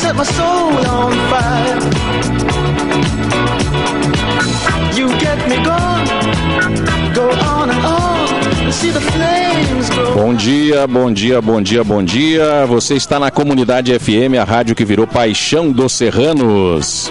Set my soul on fire. You get me gone, go on and on. Bom dia, bom dia, bom dia, bom dia. Você está na comunidade FM, a rádio que virou paixão dos serranos.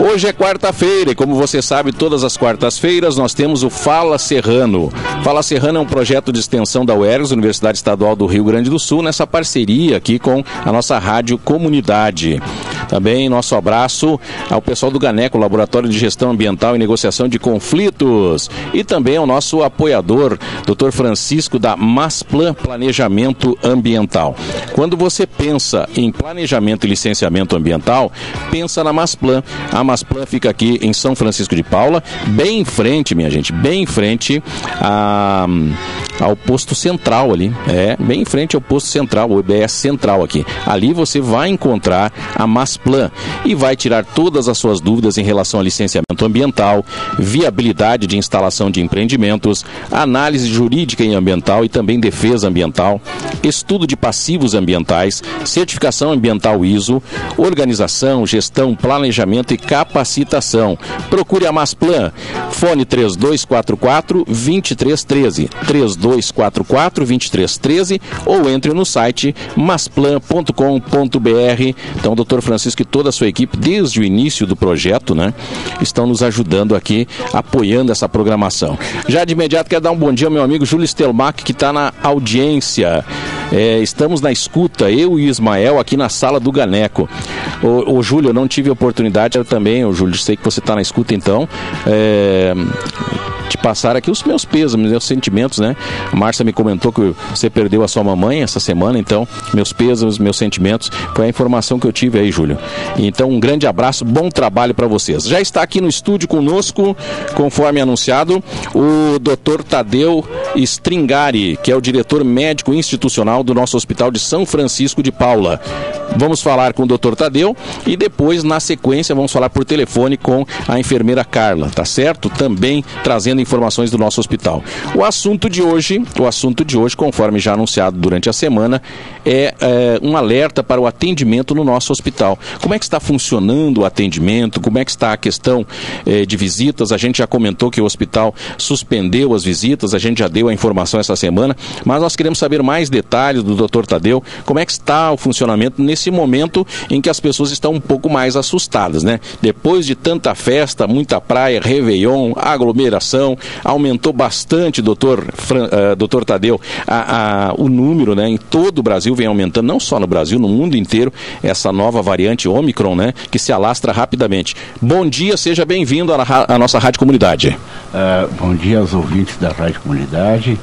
Hoje é quarta-feira e, como você sabe, todas as quartas-feiras nós temos o Fala Serrano. Fala Serrano é um projeto de extensão da UERGS, Universidade Estadual do Rio Grande do Sul, nessa parceria aqui com a nossa rádio Comunidade. Também nosso abraço ao pessoal do GANECO, Laboratório de Gestão Ambiental e Negociação de Conflitos. E também ao nosso apoiador, Dr. Francisco da Masplan Planejamento Ambiental. Quando você pensa em planejamento e licenciamento ambiental, pensa na Masplan. A Masplan fica aqui em São Francisco de Paula, bem em frente, minha gente, bem em frente a, ao posto central ali. É, bem em frente ao posto central, o IBS central aqui. Ali você vai encontrar a Masplan e vai tirar todas as suas dúvidas em relação a licenciamento ambiental, viabilidade de instalação de empreendimentos, análise jurídica e ambiental e também defesa ambiental, estudo de passivos ambientais, certificação ambiental ISO, organização, gestão, planejamento e capacitação. Procure a Masplan. Fone 3244 2313, 3244 2313 ou entre no site masplan.com.br. Então, doutor Francisco e toda a sua equipe, desde o início do projeto, né, estão nos ajudando aqui, apoiando essa programação. Já de imediato, quero dar um bom dia ao meu amigo Júlio Stelmach, que está na audiência. É, estamos na escuta, eu e Ismael, aqui na sala do Ganeco. O, o Júlio, eu não tive oportunidade, eu também, o Júlio, sei que você está na escuta então. É, te passar aqui os meus pesos, meus sentimentos, né? A Márcia me comentou que você perdeu a sua mamãe essa semana, então meus pesos, meus sentimentos, foi a informação que eu tive aí, Júlio. Então um grande abraço, bom trabalho para vocês. Já está aqui no estúdio conosco, conforme anunciado, o Dr. Tadeu Stringari, que é o diretor médico institucional do nosso Hospital de São Francisco de Paula. Vamos falar com o Dr. Tadeu e depois, na sequência, vamos falar por telefone com a enfermeira Carla, tá certo? Também trazendo informações do nosso hospital. O assunto de hoje, o assunto de hoje, conforme já anunciado durante a semana, é, é um alerta para o atendimento no nosso hospital. Como é que está funcionando o atendimento? Como é que está a questão é, de visitas? A gente já comentou que o hospital suspendeu as visitas, a gente já deu a informação essa semana, mas nós queremos saber mais detalhes do Dr. Tadeu, como é que está o funcionamento nesse momento em que as pessoas estão um pouco mais assustadas, né? Depois de tanta festa, muita praia, Réveillon, aglomeração, aumentou bastante, doutor, uh, doutor Tadeu, a, a, o número, né? Em todo o Brasil vem aumentando, não só no Brasil, no mundo inteiro, essa nova variante Omicron, né? Que se alastra rapidamente. Bom dia, seja bem-vindo à, à, nossa Rádio Comunidade. Uh, bom dia aos ouvintes da Rádio Comunidade.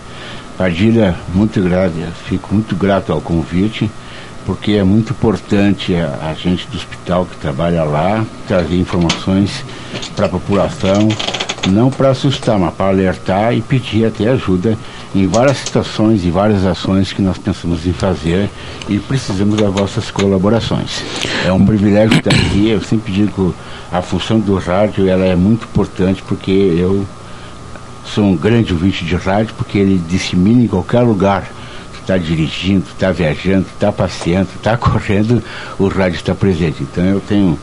Padilha, muito grato, fico muito grato ao convite porque é muito importante a, a gente do hospital que trabalha lá trazer informações para a população, não para assustar, mas para alertar e pedir até ajuda em várias situações e várias ações que nós pensamos em fazer e precisamos das vossas colaborações. É um privilégio estar aqui, eu sempre digo a função do rádio ela é muito importante porque eu sou um grande ouvinte de rádio porque ele dissemina em qualquer lugar está dirigindo, está viajando, está passeando, está correndo, o rádio está presente. Então eu tenho,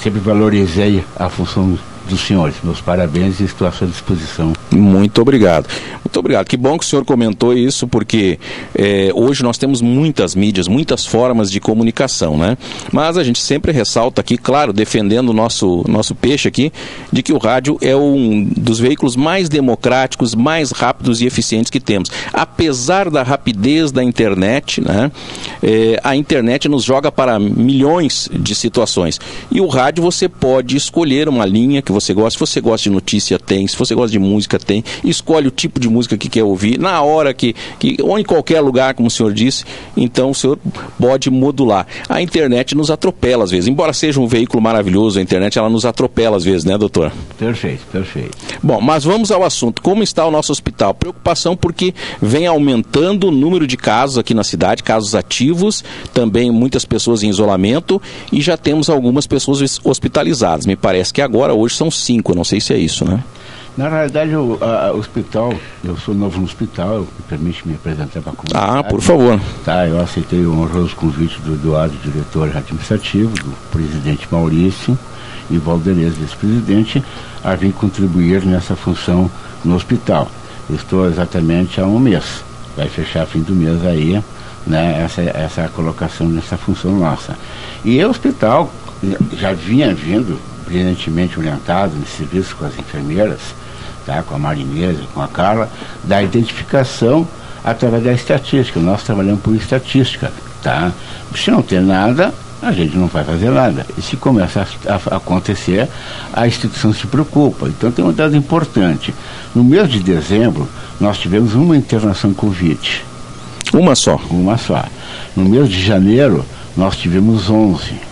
sempre valorizei a função dos senhores. Meus parabéns e estou à sua disposição. Muito obrigado. Muito obrigado. Que bom que o senhor comentou isso, porque é, hoje nós temos muitas mídias, muitas formas de comunicação, né? Mas a gente sempre ressalta aqui, claro, defendendo o nosso, nosso peixe aqui, de que o rádio é um dos veículos mais democráticos, mais rápidos e eficientes que temos. Apesar da rapidez da internet, né? É, a internet nos joga para milhões de situações. E o rádio você pode escolher uma linha que você você gosta. Se você gosta de notícia, tem. Se você gosta de música, tem. Escolhe o tipo de música que quer ouvir, na hora que, que ou em qualquer lugar, como o senhor disse, então o senhor pode modular. A internet nos atropela às vezes. Embora seja um veículo maravilhoso, a internet ela nos atropela às vezes, né, doutor? Perfeito, perfeito. Bom, mas vamos ao assunto. Como está o nosso hospital? Preocupação porque vem aumentando o número de casos aqui na cidade, casos ativos, também muitas pessoas em isolamento e já temos algumas pessoas hospitalizadas. Me parece que agora, hoje, são cinco, não sei se é isso, né? Na realidade, o a, hospital, eu sou novo no hospital, me permite me apresentar para a comunidade. Ah, por favor. Tá, eu aceitei o honroso convite do Eduardo, diretor administrativo, do presidente Maurício e Valderez, vice-presidente, a vir contribuir nessa função no hospital. estou exatamente há um mês, vai fechar fim do mês aí, né, essa, essa colocação nessa função nossa. E o hospital já vinha vindo brilhantemente orientado nesse serviço com as enfermeiras, tá, com a Marinesa, com a Carla, da identificação através da estatística. Nós trabalhamos por estatística. Tá? Se não tem nada, a gente não vai fazer nada. E se começa a, a, acontecer, a instituição se preocupa. Então tem um dado importante. No mês de dezembro, nós tivemos uma internação Covid. Uma só? Uma só. No mês de janeiro, nós tivemos 11.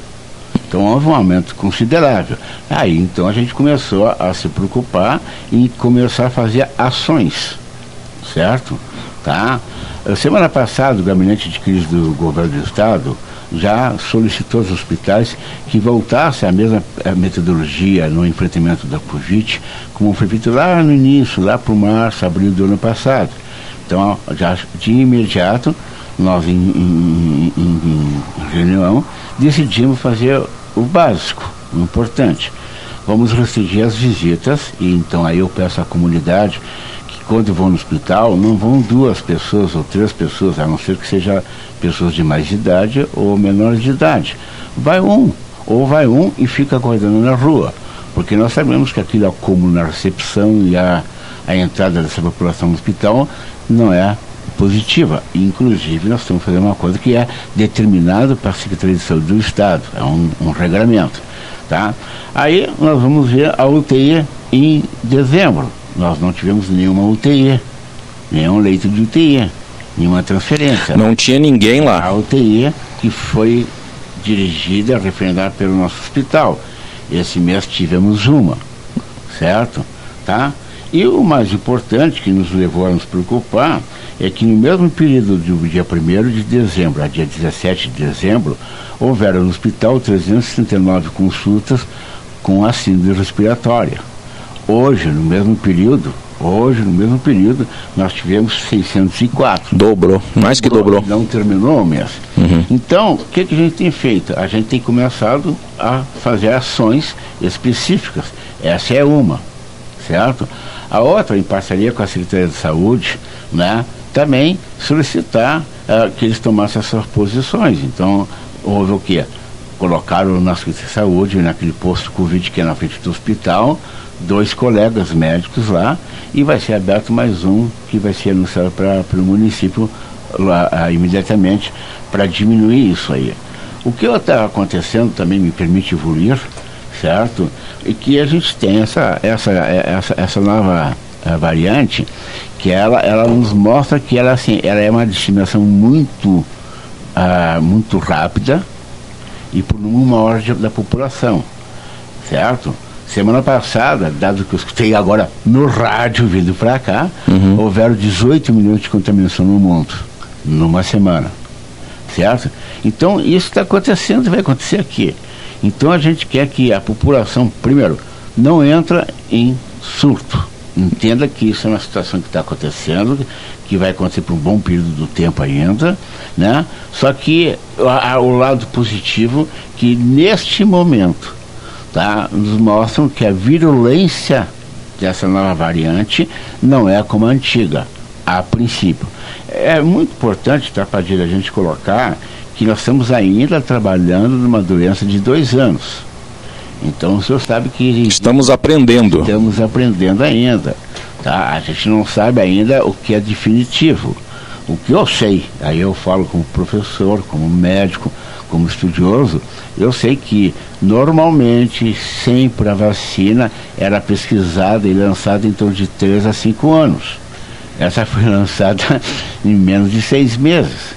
Então houve um aumento considerável. Aí então a gente começou a, se preocupar e começar a fazer ações, certo? Tá? Semana passada o gabinete de crise do governo do estado já solicitou aos hospitais que voltasse a mesma metodologia no enfrentamento da Covid, como foi feito lá no início, lá para o março, abril do ano passado. Então, já de imediato, nós em, em, em, em reunião decidimos fazer o básico, o importante. Vamos restringir as visitas e então aí eu peço à comunidade que quando vão no hospital não vão duas pessoas ou três pessoas, a não ser que seja pessoas de mais idade ou menores de idade. Vai um, ou vai um e fica aguardando na rua, porque nós sabemos que aquilo acúmulo na recepção e a, a entrada dessa população no hospital não é positiva. Inclusive, nós estamos fazendo uma coisa que é determinado para a Secretaria de Saúde do Estado, é um, um regulamento. Tá? Aí nós vamos ver a UTI em dezembro. Nós não tivemos nenhuma UTI, nenhum leito de UTI, nenhuma transferência. Não tinha ninguém lá. A UTI que foi dirigida, referendada pelo nosso hospital. Esse mês tivemos uma, certo? Tá? E o mais importante que nos levou a nos preocupar é que no mesmo período do dia 1 de dezembro a dia 17 de dezembro, houveram no hospital 339 consultas com a síndrome respiratória. Hoje, no mesmo período, hoje, no mesmo período, nós tivemos 604. Dobrou, mais que dobrou. Não terminou o mês. Uhum. Então, o que, que a gente tem feito? A gente tem começado a fazer ações específicas. Essa é uma, certo? A outra, em parceria com a Secretaria de Saúde, né, também solicitar uh, que eles tomassem essas posições. Então, houve o quê? Colocaram na Secretaria de Saúde, naquele posto Covid que é na frente do hospital, dois colegas médicos lá, e vai ser aberto mais um que vai ser anunciado para o município lá, uh, imediatamente para diminuir isso aí. O que está acontecendo também me permite evoluir, certo? E que a gente tem essa, essa, essa, essa nova a variante, que ela, ela nos mostra que ela, assim, ela é uma disseminação muito, ah, muito rápida e por um maior da população, certo? Semana passada, dado que eu escutei agora no rádio vindo para cá, uhum. houveram 18 milhões de contaminação no mundo, numa semana, certo? Então isso está acontecendo e vai acontecer aqui. Então a gente quer que a população, primeiro, não entra em surto entenda que isso é uma situação que está acontecendo, que vai acontecer por um bom período do tempo ainda, né? Só que a, o lado positivo que neste momento, tá, nos mostram que a virulência dessa nova variante não é como a antiga, a princípio. É muito importante, tá, Padilha, a gente colocar que nós estamos ainda trabalhando numa doença de dois anos então o senhor sabe que. Estamos aprendendo. Estamos aprendendo ainda. Tá? A gente não sabe ainda o que é definitivo. O que eu sei, aí eu falo como professor, como médico, como estudioso, eu sei que normalmente sempre a vacina era pesquisada e lançada em torno de 3 a 5 anos. Essa foi lançada em menos de seis meses.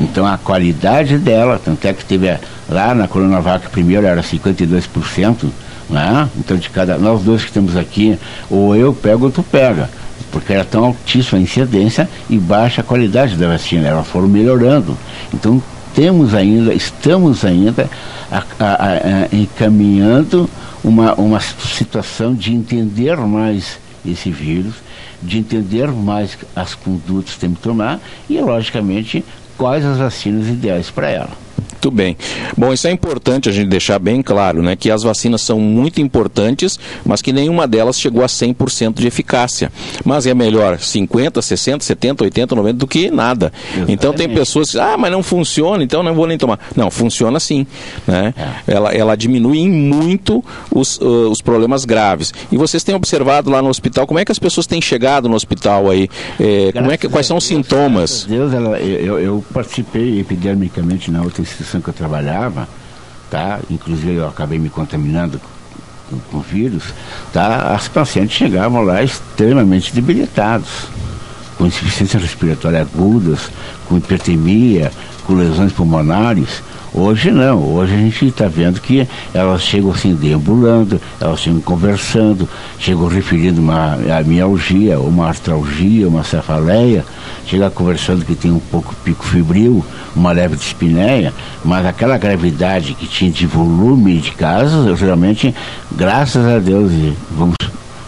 Então a qualidade dela, tanto é que teve lá na Coronavac primeiro era 52%, né? Então de cada, nós dois que estamos aqui, ou eu pego ou tu pega porque era tão altíssima a incidência e baixa a qualidade da vacina, elas foram melhorando. Então temos ainda, estamos ainda a, a, a, encaminhando uma, uma situação de entender mais esse vírus, de entender mais as condutas que temos que tomar e, logicamente, quais as vacinas ideais para ela. Muito bem. Bom, isso é importante a gente deixar bem claro, né? Que as vacinas são muito importantes, mas que nenhuma delas chegou a 100% de eficácia. Mas é melhor 50, 60, 70, 80, 90 do que nada. Exatamente. Então tem pessoas que ah, mas não funciona, então não vou nem tomar. Não, funciona sim. Né? É. Ela, ela diminui em muito os, uh, os problemas graves. E vocês têm observado lá no hospital, como é que as pessoas têm chegado no hospital aí? É, como é que, quais são os sintomas? Deus, ela, eu, eu participei epidermicamente na outra instituição instituição que eu trabalhava, tá? Inclusive eu acabei me contaminando com, com vírus, tá? As pacientes chegavam lá extremamente debilitados, com insuficiência respiratória agudas, com hipertemia, com lesões pulmonares. Hoje não, hoje a gente está vendo que elas chegam assim deambulando, elas chegam conversando, chegam referindo uma mialgia, uma artralgia, uma cefaleia, chega conversando que tem um pouco pico fibril, uma leve dispneia, mas aquela gravidade que tinha de volume de casos, geralmente, graças a Deus, vamos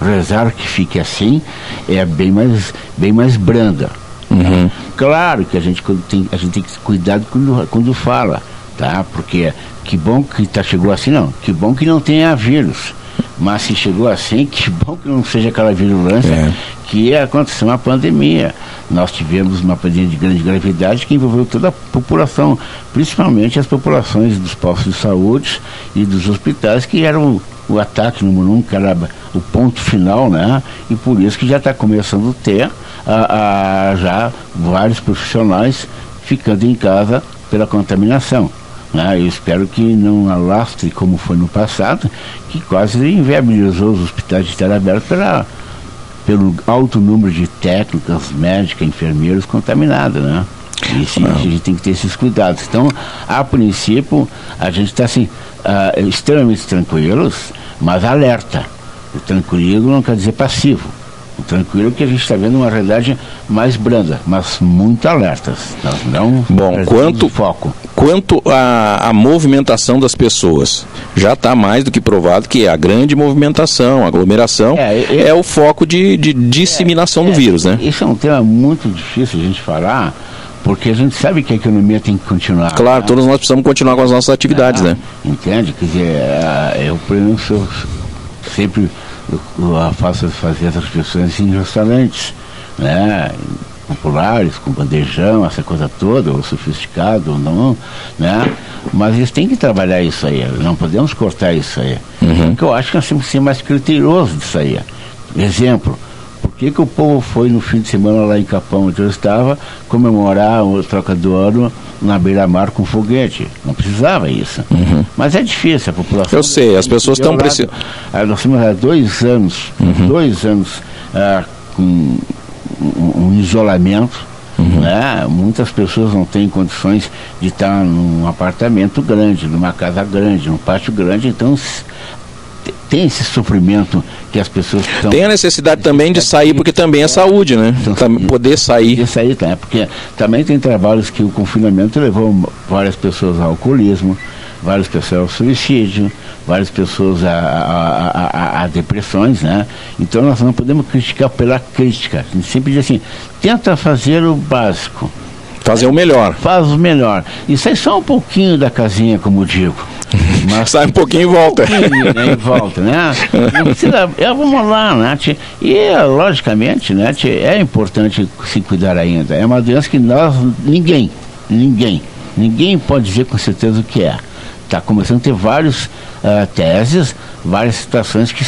rezar que fique assim, é bem mais, bem mais branda. Uhum. Claro que a gente tem, a gente tem que cuidar quando, quando fala tá? Porque que bom que tá, chegou assim, não. Que bom que não tenha vírus. Mas se chegou assim, que bom que não seja aquela virulência é. que aconteceu uma pandemia. Nós tivemos uma pandemia de grande gravidade que envolveu toda a população, principalmente as populações dos postos de saúde e dos hospitais, que eram o ataque número um, que era o ponto final, né? E por isso que já está começando a ter a, a, já vários profissionais ficando em casa pela contaminação. Né? Eu espero que não alastre como foi no passado, que quase inviabilizou os hospitais de estar abertos pela, pelo alto número de técnicas, médicas, enfermeiros contaminados, né? A gente tem que ter esses cuidados. Então, a princípio, a gente está assim, uh, extremamente tranquilos, mas alerta. O tranquilo não quer dizer passivo tranquilo que a gente está vendo uma realidade mais branda, mas muito alertas. Não Bom, quanto foco. Quanto à movimentação das pessoas, já está mais do que provado que a grande movimentação, a aglomeração, é, é, é o foco de, de disseminação é, do vírus, né? Isso é um tema muito difícil a gente falar, porque a gente sabe que a economia tem que continuar. Claro, né? todos nós precisamos continuar com as nossas atividades, né? Entende? Quer dizer, é, eu, por exemplo, sempre eu faço fazer essas refeições em restaurantes, né? populares, com bandejão, essa coisa toda, ou sofisticado ou não, né? Mas eles têm que trabalhar isso aí, não podemos cortar isso aí. Uhum. Porque eu acho que nós temos que ser mais criteriosos disso aí. Exemplo, que, que o povo foi no fim de semana lá em Capão, onde eu estava, comemorar o troca do ano na beira-mar com foguete. Não precisava isso. Uhum. Mas é difícil, a população. Eu sei, as pessoas estão precisando. Ah, nós temos há dois anos, uhum. dois anos ah, com um, um isolamento. Uhum. Né? Muitas pessoas não têm condições de estar num apartamento grande, numa casa grande, num pátio grande, então tem esse sofrimento que as pessoas estão... Tem a necessidade também de sair, porque também é saúde, né? Então, poder sair. Poder sair, tá? Porque também tem trabalhos que o confinamento levou várias pessoas ao alcoolismo, várias pessoas ao suicídio, várias pessoas a, a, a, a, depressões, né? Então nós não podemos criticar pela crítica. A gente sempre diz assim, tenta fazer o básico. Fazer o melhor. Faz o melhor. E sai só um pouquinho da casinha, como digo. Mas sai um pouquinho e volta. Um né, e volta, né? precisa, é, vamos lá, né? E, logicamente, né, é importante se cuidar ainda. É uma doença que nós, ninguém, ninguém, ninguém pode dizer com certeza o que é. Está começando a ter várias uh, teses, várias situações que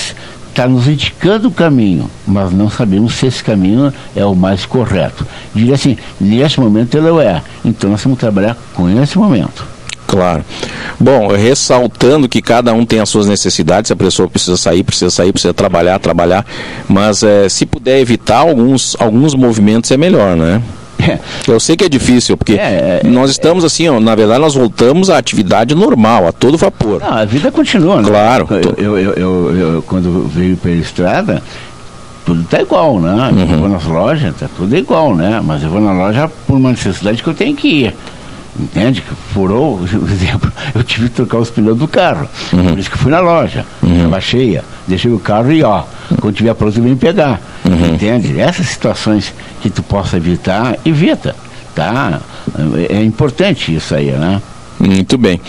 está nos indicando o caminho, mas não sabemos se esse caminho é o mais correto. Diria assim, nesse momento ele é. Então nós temos que trabalhar com esse momento. Claro. Bom, ressaltando que cada um tem as suas necessidades, a pessoa precisa sair, precisa sair, precisa trabalhar, trabalhar, mas é, se puder evitar alguns, alguns movimentos é melhor, né? É. Eu sei que é difícil, porque é, é, nós estamos assim, ó, na verdade nós voltamos à atividade normal, a todo vapor. Não, a vida continua, né? Claro. Eu, eu, eu, eu quando veio pela estrada, tudo está igual, né? Uhum. Eu vou nas lojas, tá tudo igual, né? Mas eu vou na loja por uma necessidade que eu tenho que ir. Entende? Furou, por exemplo, eu tive que trocar os pneus do carro. Uhum. Por isso que fui na loja. Uhum. Estava cheia. Deixei o carro e ó, quando tiver pronto vem pegar. Uhum. Entende? Essas situações que tu possa evitar, evita. Tá? É, é importante isso aí, né? Muito bem.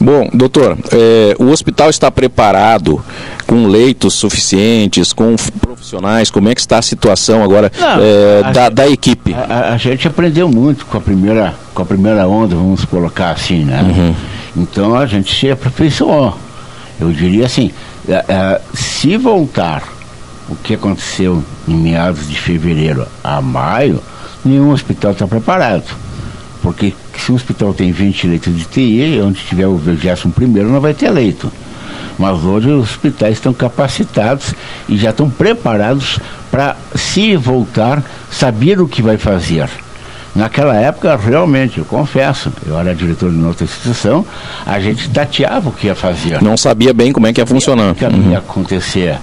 Bom, doutor, é, o hospital está preparado com leitos suficientes, com profissionais? Como é que está a situação agora Não, é, a da, gente, da, equipe? A, a, gente aprendeu muito com a primeira, com a primeira onda, vamos colocar assim, né? Uhum. Então a gente se aperfeiçoou. Eu diria assim, é, é, se voltar o que aconteceu em meados de fevereiro a maio, nenhum hospital está preparado. Porque se um hospital tem 20 leitos de TI, onde tiver o 21 não vai ter leito. Mas hoje os hospitais estão capacitados e já estão preparados para, se voltar, saber o que vai fazer. Naquela época, realmente, eu confesso, eu era diretor de outra instituição, a gente tateava o que ia fazer. Não sabia bem como é que ia funcionar. O que ia uhum. acontecer.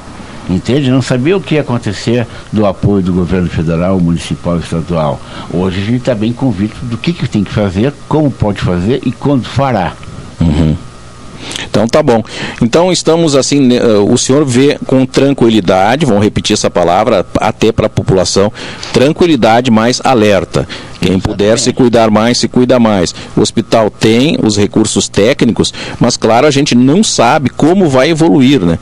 Entende? Não sabia o que ia acontecer do apoio do governo federal, municipal e estadual. Hoje a gente está bem convicto do que, que tem que fazer, como pode fazer e quando fará. Uhum. Então tá bom. Então estamos assim, né, o senhor vê com tranquilidade, vamos repetir essa palavra até para a população, tranquilidade mais alerta. Quem puder se cuidar mais, se cuida mais. O hospital tem os recursos técnicos, mas claro, a gente não sabe como vai evoluir, né?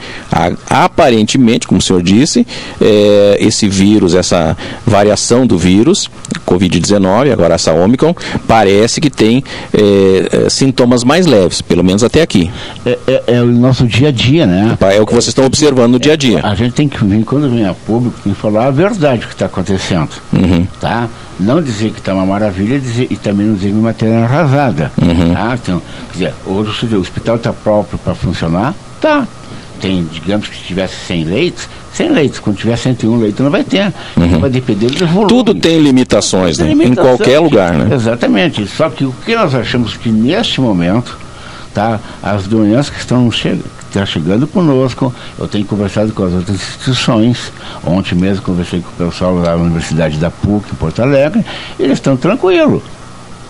Aparentemente, como o senhor disse, é, esse vírus, essa variação do vírus, Covid-19, agora essa Omicron, parece que tem é, é, sintomas mais leves, pelo menos até aqui. É, é, é, o nosso dia a dia, né? É o que vocês estão observando no dia a dia. A gente tem que vir, quando vem a público, tem que falar a verdade que está acontecendo. Uhum. Tá? Não dizer que está uma maravilha dizer, e também não dizer que uma matéria arrasada. Uhum. Tá? Então, quer dizer, hoje o hospital está próprio para funcionar? Tá. Tem, digamos que se tivesse 100 leitos, 100 leitos. Quando tiver 101 leitos, não vai ter. Uhum. Vai depender do volume. Tudo tem limitações, né? Em qualquer lugar, né? Exatamente. Só que o que nós achamos que neste momento, tá, as doenças que estão chegando, está chegando conosco. Eu tenho conversado com as outras instituições. Ontem mesmo conversei com o pessoal da Universidade da PUC, em Porto Alegre. Eles estão tranquilos.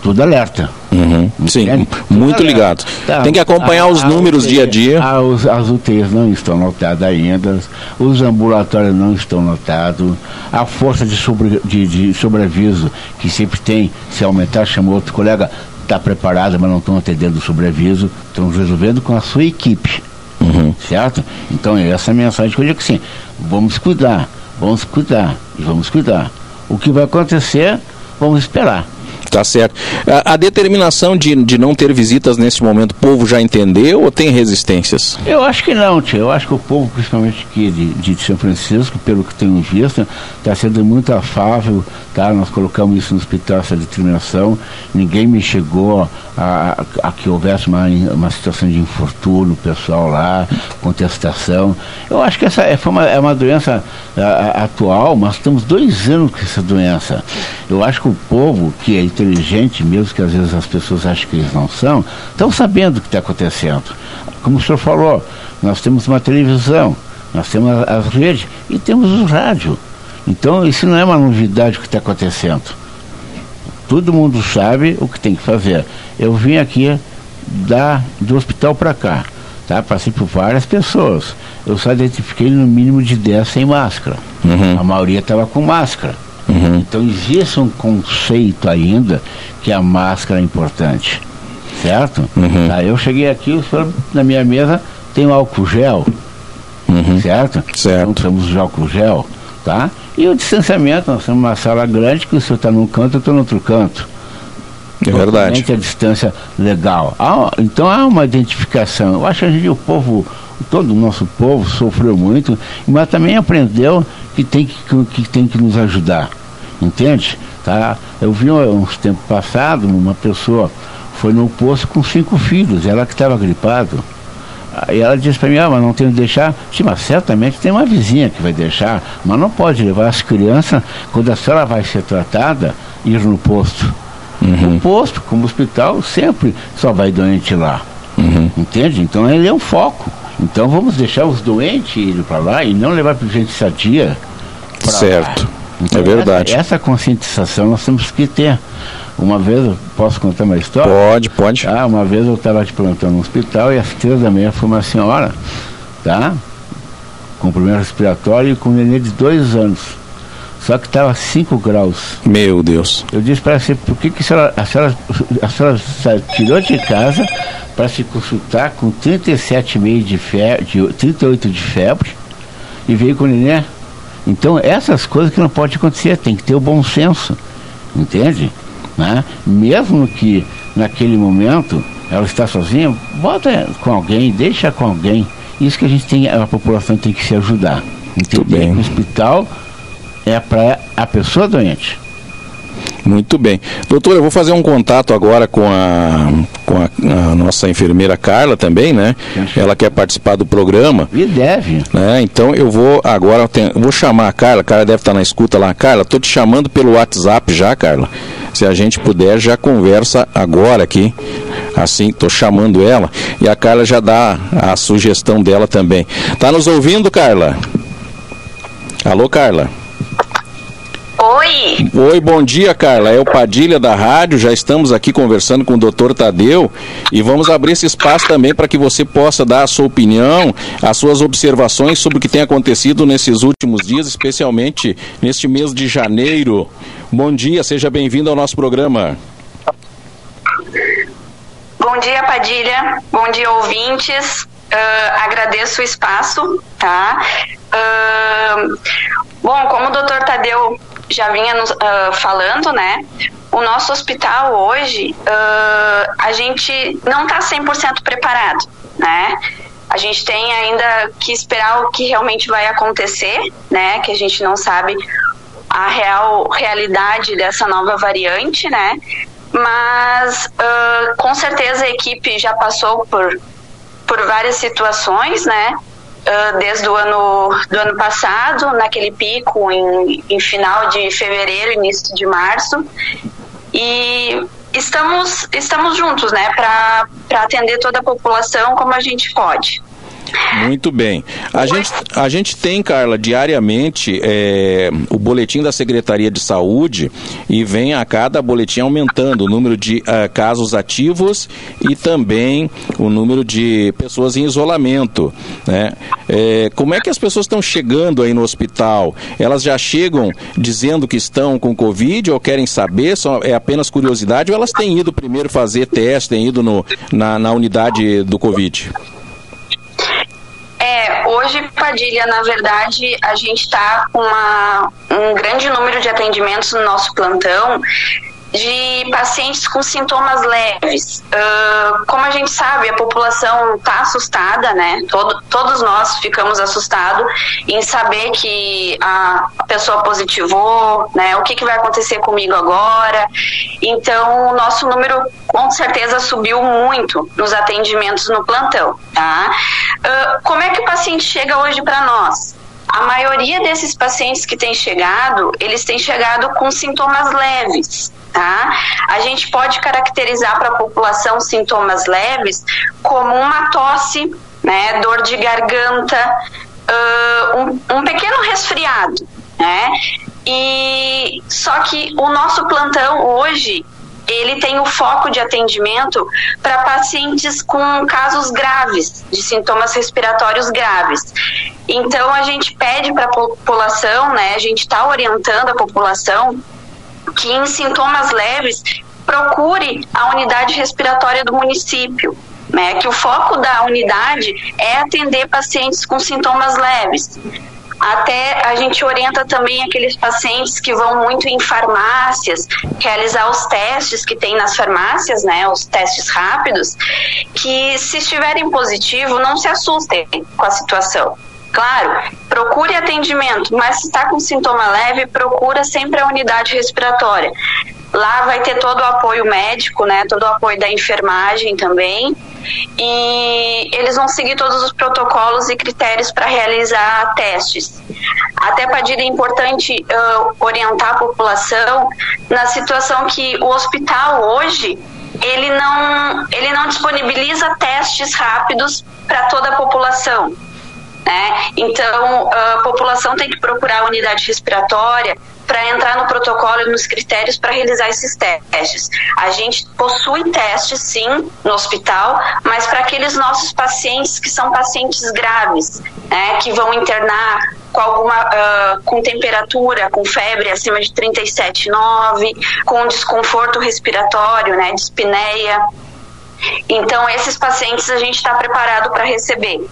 Tudo alerta. Uhum. Sim, muito ligado. Tá. Tem que acompanhar a, os números UTI, dia a dia. As, as UTIs não estão notadas ainda, os ambulatórios não estão notados, a força de, sobre, de, de sobreaviso que sempre tem, se aumentar, chamou outro colega, está preparada, mas não estão atendendo o sobreaviso, estão resolvendo com a sua equipe. Uhum. Certo? Então, essa é a mensagem que eu digo assim: vamos cuidar, vamos cuidar e vamos cuidar. O que vai acontecer, vamos esperar. Tá certo. A, a, determinação de, de não ter visitas nesse momento, o povo já entendeu ou tem resistências? Eu acho que não, tio. Eu acho que o povo, principalmente aqui de, de São Francisco, pelo que tenho visto, está sendo muito afável, tá? Nós colocamos isso no hospital, essa determinação. Ninguém me chegou a, a, a que houvesse uma, uma situação de infortúnio pessoal lá, contestação. Eu acho que essa é, uma, é uma doença a, atual, mas estamos dois anos com essa doença. Eu acho que o povo, que é inteligente, mesmo que às vezes as pessoas acham que eles não são, estão sabendo o que está acontecendo. Como o senhor falou, nós temos uma televisão, nós temos as redes e temos o rádio. Então, isso não é uma novidade que está acontecendo. Todo mundo sabe o que tem que fazer. Eu vim aqui da, do hospital para cá, tá? Passei por várias pessoas. Eu só identifiquei no mínimo de 10 sem máscara. Uhum. A maioria estava com máscara. Uhum. Então existe um conceito ainda que a máscara é importante, certo? Uhum. Tá, eu cheguei aqui, o senhor na minha mesa tem um álcool gel, uhum. certo? Certo. Então temos o álcool gel, tá? E o distanciamento, nós temos uma sala grande que o senhor está num canto, eu estou no outro canto. É verdade. a distância legal. Há, então há uma identificação. Eu acho que a gente, o povo, todo o nosso povo sofreu muito, mas também aprendeu que tem que, que, tem que nos ajudar. Entende? Tá? Eu vi uns tempos passados uma pessoa foi no posto com cinco filhos, ela que estava gripado. Aí ela disse para mim, ah, mas não tenho que deixar. Sim, mas certamente tem uma vizinha que vai deixar, mas não pode levar as crianças, quando a senhora vai ser tratada, ir no posto. Uhum. No posto, como hospital, sempre só vai doente lá. Uhum. Entende? Então ele é um foco. Então vamos deixar os doentes ir para lá e não levar para gente sadia. Certo. Lá. Então, é verdade. Essa, essa conscientização nós temos que ter. Uma vez, eu posso contar uma história? Pode, pode. Ah, uma vez eu estava de plantão no hospital e às três da manhã foi uma senhora, tá? Com problema respiratório e com um neném de dois anos. Só que estava 5 graus. Meu Deus. Eu disse para ela assim, por que, que a, senhora, a, senhora, a senhora tirou de casa para se consultar com 37,5 de febre, de 38 de febre e veio com o neném? Então essas coisas que não pode acontecer, tem que ter o bom senso. Entende? Né? Mesmo que naquele momento ela está sozinha, bota com alguém, deixa com alguém. Isso que a gente tem, a população tem que se ajudar. Entender o hospital é para a pessoa doente. Muito bem. Doutor, eu vou fazer um contato agora com a, com a, a nossa enfermeira Carla também, né? Ela quer participar do programa. E deve. Né? Então eu vou agora, eu vou chamar a Carla, a Carla deve estar na escuta lá. Carla, estou te chamando pelo WhatsApp já, Carla. Se a gente puder, já conversa agora aqui. Assim, estou chamando ela. E a Carla já dá a sugestão dela também. Tá nos ouvindo, Carla? Alô, Carla? Oi. Oi, bom dia, Carla. É o Padilha da rádio. Já estamos aqui conversando com o doutor Tadeu e vamos abrir esse espaço também para que você possa dar a sua opinião, as suas observações sobre o que tem acontecido nesses últimos dias, especialmente neste mês de janeiro. Bom dia, seja bem-vindo ao nosso programa. Bom dia, Padilha. Bom dia, ouvintes. Uh, agradeço o espaço, tá? Uh, bom, como o doutor Tadeu já vinha nos, uh, falando, né? O nosso hospital hoje, uh, a gente não está 100% preparado, né? A gente tem ainda que esperar o que realmente vai acontecer, né? Que a gente não sabe a real realidade dessa nova variante, né? Mas uh, com certeza a equipe já passou por, por várias situações, né? Uh, desde o ano, do ano passado, naquele pico em, em final de fevereiro, início de março. E estamos, estamos juntos, né, para atender toda a população como a gente pode. Muito bem. A gente, a gente tem, Carla, diariamente é, o boletim da Secretaria de Saúde e vem a cada boletim aumentando o número de uh, casos ativos e também o número de pessoas em isolamento. Né? É, como é que as pessoas estão chegando aí no hospital? Elas já chegam dizendo que estão com Covid ou querem saber? Só, é apenas curiosidade ou elas têm ido primeiro fazer teste, têm ido no, na, na unidade do Covid? Hoje, Padilha, na verdade, a gente está com uma, um grande número de atendimentos no nosso plantão de pacientes com sintomas leves. Uh, como a gente sabe, a população está assustada, né? Todo, todos nós ficamos assustados em saber que a pessoa positivou, né? O que, que vai acontecer comigo agora? Então, o nosso número com certeza subiu muito nos atendimentos no plantão, tá? Uh, como é que o paciente chega hoje para nós? A maioria desses pacientes que têm chegado, eles têm chegado com sintomas leves tá? A gente pode caracterizar para a população sintomas leves como uma tosse, né, dor de garganta, uh, um, um pequeno resfriado, né? E só que o nosso plantão hoje ele tem o foco de atendimento para pacientes com casos graves, de sintomas respiratórios graves. Então a gente pede para a população, né? A gente está orientando a população que em sintomas leves procure a unidade respiratória do município. Né, que o foco da unidade é atender pacientes com sintomas leves. Até a gente orienta também aqueles pacientes que vão muito em farmácias, realizar os testes que tem nas farmácias, né, os testes rápidos, que se estiverem positivo, não se assustem com a situação Claro, procure atendimento, mas se está com sintoma leve, procura sempre a unidade respiratória. Lá vai ter todo o apoio médico, né? Todo o apoio da enfermagem também. E eles vão seguir todos os protocolos e critérios para realizar testes. Até Padilha é importante uh, orientar a população na situação que o hospital hoje ele não, ele não disponibiliza testes rápidos para toda a população. Né? Então, a população tem que procurar a unidade respiratória para entrar no protocolo e nos critérios para realizar esses testes. A gente possui testes, sim, no hospital, mas para aqueles nossos pacientes que são pacientes graves, né, que vão internar com alguma uh, com temperatura, com febre acima de 37,9, com desconforto respiratório, né, dispneia. Então, esses pacientes a gente está preparado para receber.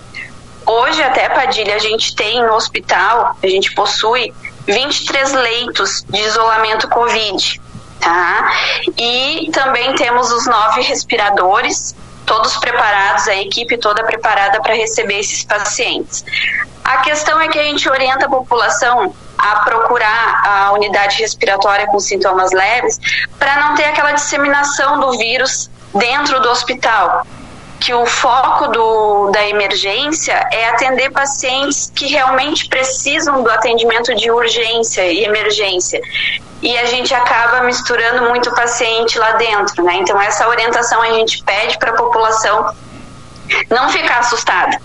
Hoje, até, Padilha, a gente tem no hospital, a gente possui 23 leitos de isolamento Covid, tá? E também temos os nove respiradores, todos preparados, a equipe toda preparada para receber esses pacientes. A questão é que a gente orienta a população a procurar a unidade respiratória com sintomas leves para não ter aquela disseminação do vírus dentro do hospital que o foco do, da emergência é atender pacientes que realmente precisam do atendimento de urgência e emergência. E a gente acaba misturando muito paciente lá dentro, né? Então, essa orientação a gente pede para a população não ficar assustada.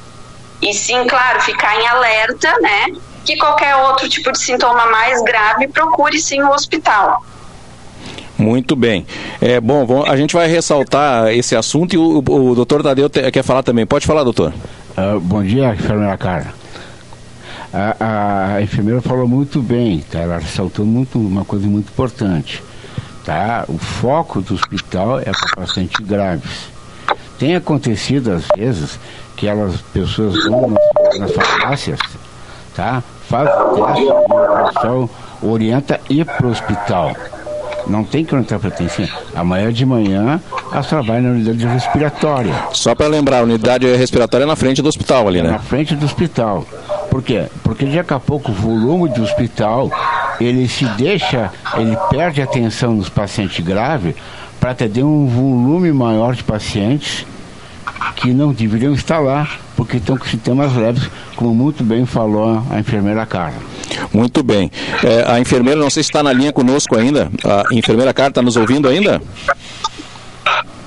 E sim, claro, ficar em alerta, né? Que qualquer outro tipo de sintoma mais grave, procure sim o hospital. Muito bem. É, bom, a gente vai ressaltar esse assunto e o, o doutor Tadeu te, quer falar também. Pode falar, doutor. Uh, bom dia, enfermeira Carla. A, a, enfermeira falou muito bem, tá? ela ressaltou muito, uma coisa muito importante. Tá? O foco do hospital é para pacientes graves. Tem acontecido, às vezes, que elas pessoas vão nas, nas farmácias, tá? fazem teste e o pessoal orienta ir para o hospital não tem que entrar para atenção. Amanhã de manhã, elas trabalham na unidade respiratória. Só para lembrar, a unidade respiratória é na frente do hospital ali, né? Na frente do hospital. Por quê? Porque daqui a pouco o volume do hospital, ele se deixa, ele perde atenção nos pacientes graves para atender um volume maior de pacientes que não deveriam estar lá, porque estão com sintomas leves, como muito bem falou a enfermeira Carla. Muito bem. É, a enfermeira, não sei se está na linha conosco ainda. A enfermeira Carla está nos ouvindo ainda?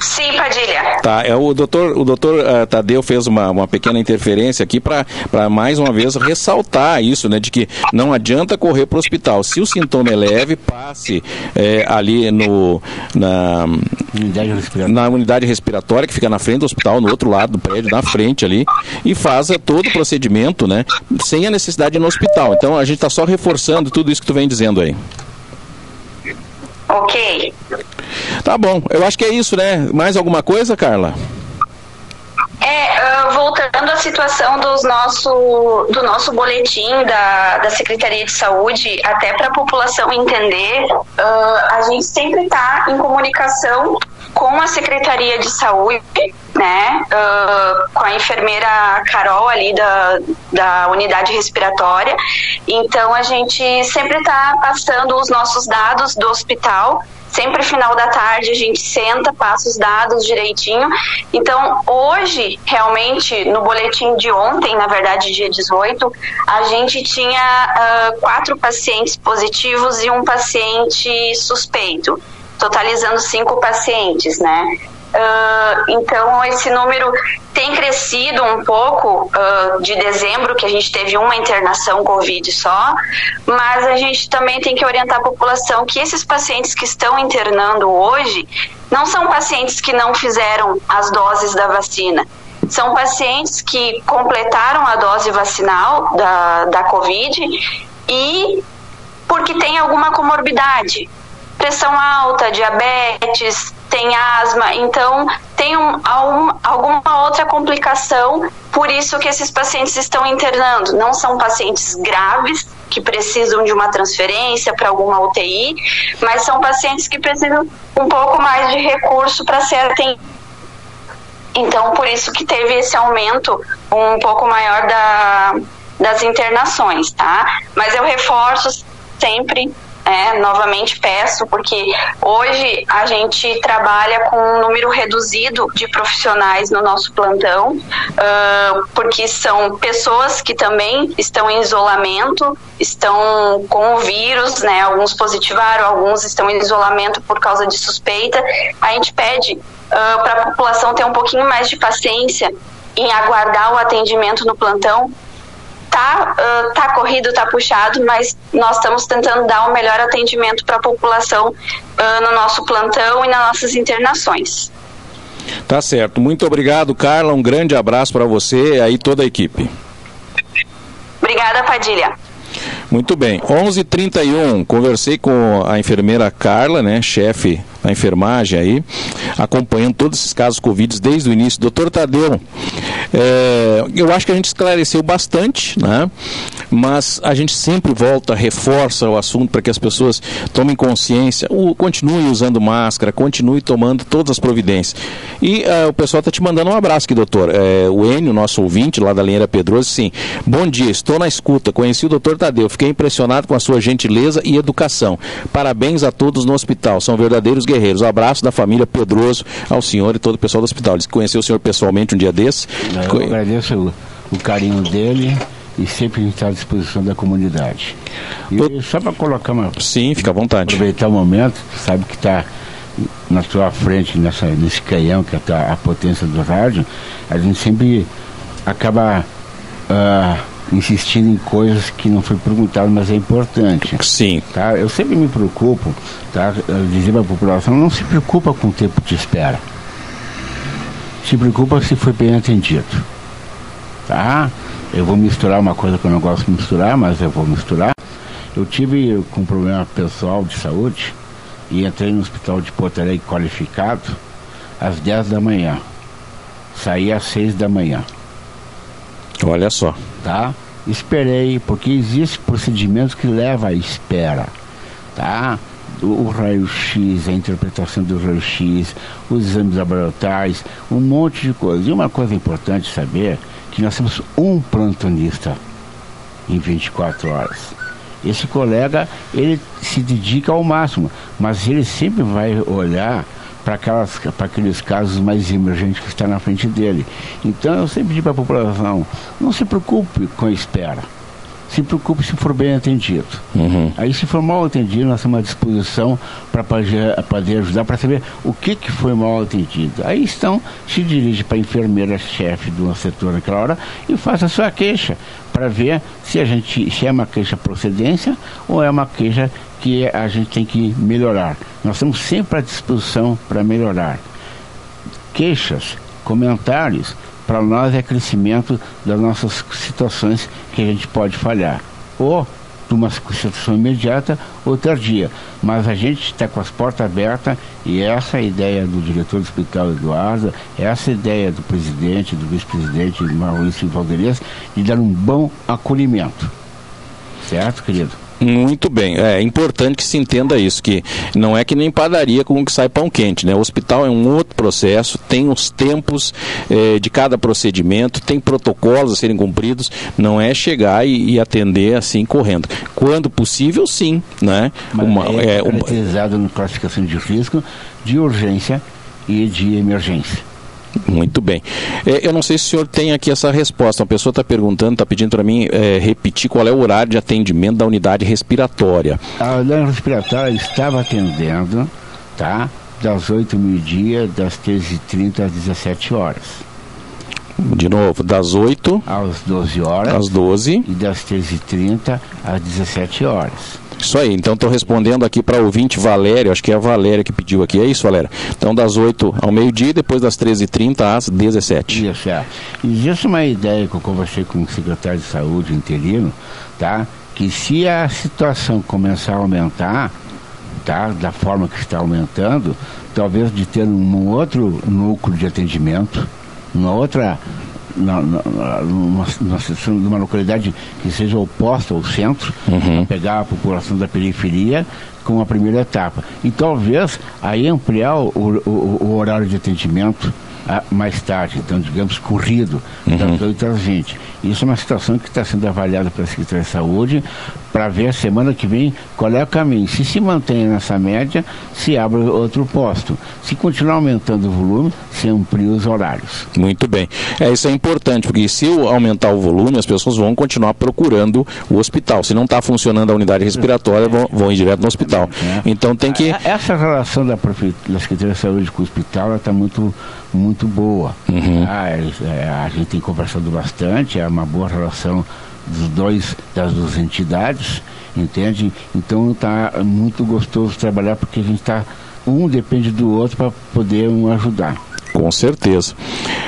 Sim, Padilha. Tá, é, o doutor, o doutor uh, Tadeu fez uma, uma pequena interferência aqui para mais uma vez ressaltar isso, né, de que não adianta correr para o hospital. Se o sintoma é leve, passe é, ali no, na, unidade na unidade respiratória, que fica na frente do hospital, no outro lado do prédio, na frente ali, e faça todo o procedimento, né, sem a necessidade de ir no hospital. Então a gente está só reforçando tudo isso que tu vem dizendo aí. Ok. Tá bom, eu acho que é isso, né? Mais alguma coisa, Carla? É, uh, voltando à situação dos nosso, do nosso boletim da, da Secretaria de Saúde, até para a população entender, uh, a gente sempre está em comunicação com a Secretaria de Saúde, né, uh, com a enfermeira Carol ali da, da unidade respiratória. Então a gente sempre está passando os nossos dados do hospital Sempre final da tarde a gente senta, passa os dados direitinho. Então, hoje, realmente, no boletim de ontem, na verdade, dia 18, a gente tinha uh, quatro pacientes positivos e um paciente suspeito, totalizando cinco pacientes, né? Uh, então, esse número tem crescido um pouco uh, de dezembro, que a gente teve uma internação Covid só, mas a gente também tem que orientar a população que esses pacientes que estão internando hoje não são pacientes que não fizeram as doses da vacina. São pacientes que completaram a dose vacinal da, da Covid e porque tem alguma comorbidade, pressão alta, diabetes, tem asma, então tem um, alguma outra complicação, por isso que esses pacientes estão internando. Não são pacientes graves que precisam de uma transferência para alguma UTI, mas são pacientes que precisam um pouco mais de recurso para ser atendidos. Então, por isso que teve esse aumento um pouco maior da, das internações, tá? Mas eu reforço sempre É, novamente peço, porque hoje a gente trabalha com um número reduzido de profissionais no nosso plantão, uh, porque são pessoas que também estão em isolamento, estão com o vírus, né? Alguns positivaram, alguns estão em isolamento por causa de suspeita. A gente pede uh, para a população ter um pouquinho mais de paciência em aguardar o atendimento no plantão, tá, uh, tá corrido, tá puxado, mas nós estamos tentando dar o um melhor atendimento para a população uh, no nosso plantão e nas nossas internações. Tá certo. Muito obrigado, Carla. Um grande abraço para você e aí toda a equipe. Obrigada, Padilha. Muito bem. 11:31. Conversei com a enfermeira Carla, né, chefe da enfermagem aí, acompanhando todos esses casos Covid desde o início. Doutor Tadeu, é, eu acho que a gente esclareceu bastante, né? Mas a gente sempre volta, reforça o assunto para que as pessoas tomem consciência, o, continue usando máscara, continue tomando todas as providências. E uh, o pessoal está te mandando um abraço aqui, doutor. É, o Enio, nosso ouvinte lá da Linha Pedroso, sim. Bom dia, estou na escuta. Conheci o doutor Tadeu, fiquei impressionado com a sua gentileza e educação. Parabéns a todos no hospital, são verdadeiros guerreiros. Abraço da família Pedroso ao senhor e todo o pessoal do hospital. Ele conheceu o senhor pessoalmente um dia desses. Eu agradeço o, o carinho dele e sempre está à disposição da comunidade. E só para colocar uma. Sim, fica à vontade. Aproveitar o momento, sabe que está na sua frente, nessa, nesse canhão que é a, a potência do rádio, a gente sempre acaba. Uh, insistindo em coisas que não foi perguntado, mas é importante. Sim. Tá? Eu sempre me preocupo, tá? dizer para a população, não se preocupa com o tempo de espera. Se preocupa se foi bem atendido. Tá? Eu vou misturar uma coisa que eu não gosto de misturar, mas eu vou misturar. Eu tive com um problema pessoal de saúde e entrei no hospital de Porto Alegre qualificado às 10 da manhã. Saí às 6 da manhã. Olha só. Tá? Esperei, porque existe procedimentos que levam à espera. Tá? O, raio-x, a interpretação do raio-x, os exames laboratoriais, um monte de coisas. E uma coisa importante saber que nós temos um plantonista em 24 horas. Esse colega, ele se dedica ao máximo, mas ele sempre vai olhar para aqueles casos mais emergentes que está na frente dele. Então eu sempre digo para a população, não se preocupe com a espera. Se preocupe se for bem atendido. Uhum. Aí, se for mal atendido, nós temos à disposição para poder ajudar, para saber o que, que foi mal atendido. Aí estão, se dirige para a enfermeira-chefe do setor naquela hora e faça a sua queixa, para ver se, a gente, se é uma queixa procedência ou é uma queixa que a gente tem que melhorar. Nós estamos sempre à disposição para melhorar. Queixas, comentários, para nós é crescimento das nossas situações que a gente pode falhar. Ou de uma situação imediata ou tardia. Mas a gente está com as portas abertas e essa é a ideia do diretor do Hospital Eduardo, essa é a ideia do presidente, do vice-presidente Maurício Valderias, de dar um bom acolhimento. Certo, querido? Muito bem. É importante que se entenda isso, que não é que nem padaria com que sai pão quente, né? O hospital é um outro processo, tem os tempos eh, de cada procedimento, tem protocolos a serem cumpridos, não é chegar e, e atender assim correndo. Quando possível, sim, né? Mas uma, é, é uma... na classificação de risco de urgência e de emergência. Muito bem. É, eu não sei se o senhor tem aqui essa resposta. Uma pessoa está perguntando, está pedindo para mim é, repetir qual é o horário de atendimento da unidade respiratória. A unidade respiratória estava atendendo, tá? Das 8 meio-dia, das 13h30 às 17 horas. De novo, das 8 às 12 horas. Às 12. E das 13h30 às 17 horas. Isso aí, então estou respondendo aqui para o ouvinte Valério, acho que é a Valéria que pediu aqui, é isso, Valéria? Então das 8 ao meio-dia, depois das 13h30 às 17 Isso, é. Existe uma ideia que eu conversei com o secretário de saúde interino, tá? Que se a situação começar a aumentar, tá? Da forma que está aumentando, talvez de ter um outro núcleo de atendimento, uma outra na, na, numa, numa localidade que seja oposta ao centro, uhum. pegar a população da periferia com a primeira etapa. E talvez aí ampliar o, o, o horário de atendimento a, mais tarde, então digamos corrido, uhum. das 8 às 20. Isso é uma situação que está sendo avaliada pela Secretaria de Saúde para ver a semana que vem qual é o caminho. Se se mantém nessa média, se abre outro posto. Se continuar aumentando o volume, se amplia os horários. Muito bem. É, isso é importante, porque se aumentar o volume, as pessoas vão continuar procurando o hospital. Se não está funcionando a unidade respiratória, vão, vão ir direto no hospital. É. Então tem que. Essa relação da, da Secretaria de Saúde com o hospital está muito, muito boa. Uhum. Ah, é, a gente tem conversado bastante, é uma boa relação dos dois, das duas entidades, entende? Então está muito gostoso trabalhar porque a gente está um depende do outro para poder um ajudar. Com certeza.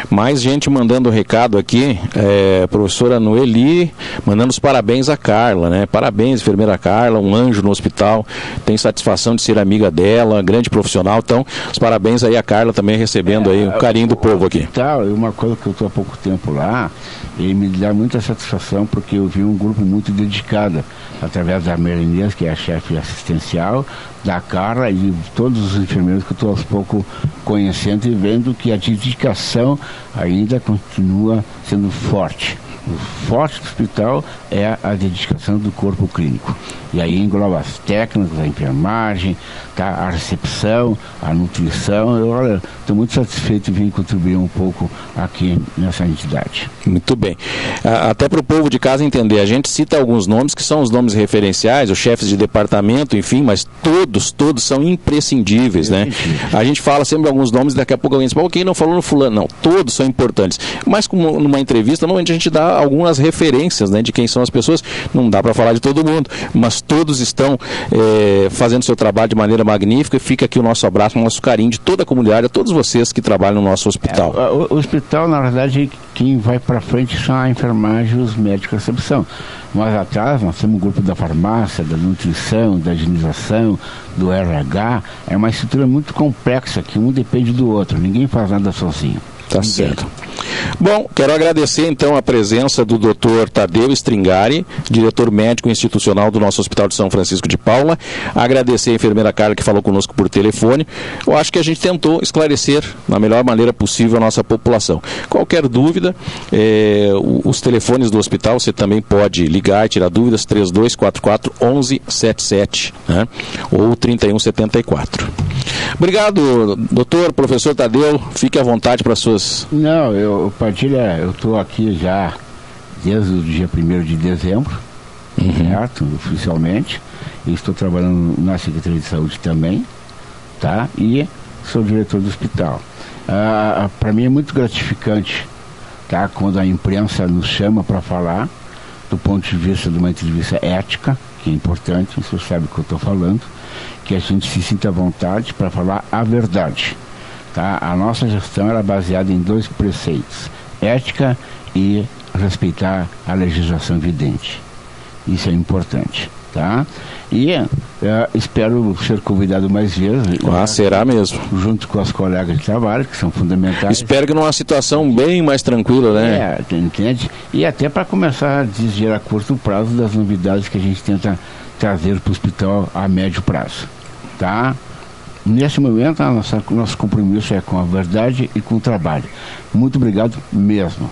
Mais gente mandando recado aqui, é, professora Noeli, mandando os parabéns a Carla, né? Parabéns, enfermeira Carla, um anjo no hospital, tem satisfação de ser amiga dela, grande profissional, então, os parabéns aí a Carla também recebendo é, aí o carinho do povo aqui. Tal, uma coisa que eu estou há pouco tempo lá, e me dá muita satisfação porque eu vi um grupo muito dedicado, através da Merenês, que é a chefe assistencial, da Carla e todos os enfermeiros que eu estou aos poucos conhecendo e vendo que a dedicação ainda continua sendo forte. O forte do hospital é a dedicação do corpo clínico. E aí engloba as técnicas, a enfermagem, tá? a recepção, a nutrição. Eu estou muito satisfeito em vir contribuir um pouco aqui nessa entidade. Muito bem. Até para o povo de casa entender, a gente cita alguns nomes que são os nomes referenciais, os chefes de departamento, enfim, mas todos, todos são imprescindíveis, né? A gente fala sempre alguns nomes, daqui a pouco alguém diz, quem não falou no fulano? Não, todos são importantes. Mas como numa entrevista, normalmente a gente dá algumas referências, né, de quem são as pessoas. Não dá para falar de todo mundo, mas todos estão é, fazendo seu trabalho de maneira magnífica. E fica aqui o nosso abraço, o nosso carinho de toda a comunidade, a todos vocês que trabalham no nosso hospital. É, o, o, hospital, na verdade, quem vai para frente são a enfermagem e os médicos de recepção. Mas atrás nós temos um grupo da farmácia, da nutrição, da higienização, do RH. É uma estrutura muito complexa que um depende do outro. Ninguém faz nada sozinho. Tá Ninguém. certo. Bom, quero agradecer então a presença do Dr. Tadeu Stringari, diretor médico institucional do nosso Hospital de São Francisco de Paula. Agradecer a enfermeira Carla que falou conosco por telefone. Eu acho que a gente tentou esclarecer da melhor maneira possível a nossa população. Qualquer dúvida, eh, os telefones do hospital você também pode ligar e tirar dúvidas 3244 1177 né? ou 3174. Obrigado, doutor, professor Tadeu. Fique à vontade para suas. Não, eu, Padilha, eu estou aqui já desde o dia 1 de dezembro, uhum. certo? Oficialmente. E estou trabalhando na Secretaria de Saúde também, tá? E sou diretor do hospital. Ah, para mim é muito gratificante, tá? Quando a imprensa nos chama para falar, do ponto de vista de uma entrevista ética, que é importante, você sabe o que eu estou falando que a gente se sinta à vontade para falar a verdade. Tá? A nossa gestão era baseada em dois preceitos: ética e respeitar a legislação vigente. Isso é importante. Tá? E uh, espero ser convidado mais vezes. Ah, né? será mesmo. Junto com as colegas de trabalho, que são fundamentais. Espero que numa situação bem mais tranquila, né? É, entende? E até para começar a dizer a curto prazo das novidades que a gente tenta trazer para o hospital a médio prazo tá? Nesse momento, nossa, nosso compromisso é com a verdade e com o trabalho. Muito obrigado mesmo.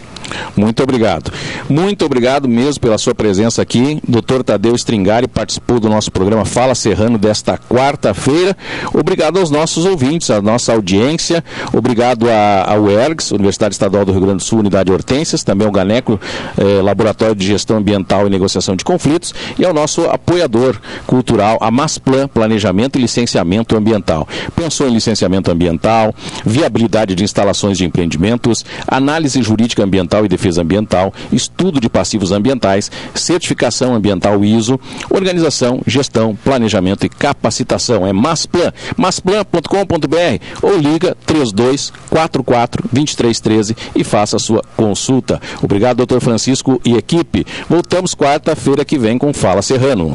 Muito obrigado. Muito obrigado mesmo pela sua presença aqui. Doutor Tadeu Stringari participou do nosso programa Fala Serrano desta quarta-feira. Obrigado aos nossos ouvintes, à nossa audiência. Obrigado ao UERGS, Universidade Estadual do Rio Grande do Sul, Unidade Hortências, também ao Ganeco, eh, Laboratório de Gestão Ambiental e Negociação de Conflitos, e ao nosso apoiador cultural, a Masplan, Planejamento e Licenciamento Ambiental. Pensou em licenciamento ambiental, viabilidade de instalações de empreendimentos, análise jurídica ambiental e defesa ambiental, estudo de passivos ambientais, certificação ambiental ISO, organização, gestão, planejamento e capacitação. É Masplan, masplan.com.br ou liga 3244 2313 e faça a sua consulta. Obrigado, doutor Francisco e equipe. Voltamos quarta-feira que vem com Fala Serrano.